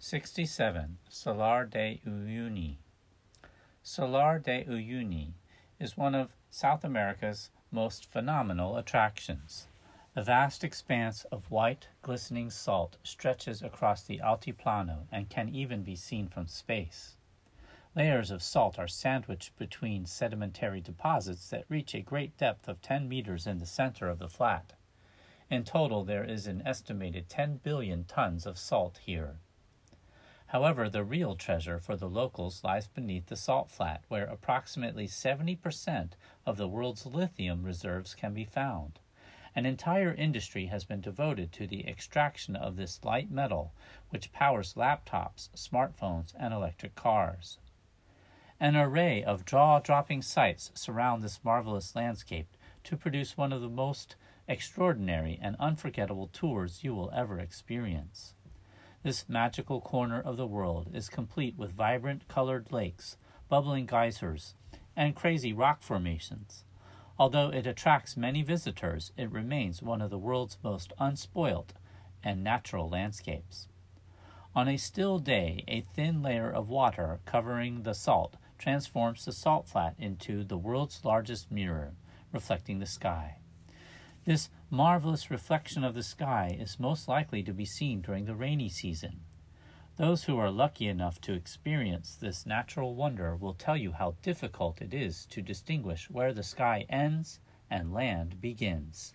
67. Salar de Uyuni. Salar de Uyuni is one of South America's most phenomenal attractions. A vast expanse of white, glistening salt stretches across the Altiplano and can even be seen from space. Layers of salt are sandwiched between sedimentary deposits that reach a great depth of 10 meters in the center of the flat. In total, there is an estimated 10 billion tons of salt here. However, the real treasure for the locals lies beneath the salt flat, where approximately 70% of the world's lithium reserves can be found. An entire industry has been devoted to the extraction of this light metal, which powers laptops, smartphones, and electric cars. An array of jaw dropping sights surround this marvelous landscape to produce one of the most extraordinary and unforgettable tours you will ever experience. This magical corner of the world is complete with vibrant colored lakes, bubbling geysers, and crazy rock formations. Although it attracts many visitors, it remains one of the world's most unspoilt and natural landscapes. On a still day, a thin layer of water covering the salt transforms the salt flat into the world's largest mirror, reflecting the sky. This marvelous reflection of the sky is most likely to be seen during the rainy season. Those who are lucky enough to experience this natural wonder will tell you how difficult it is to distinguish where the sky ends and land begins.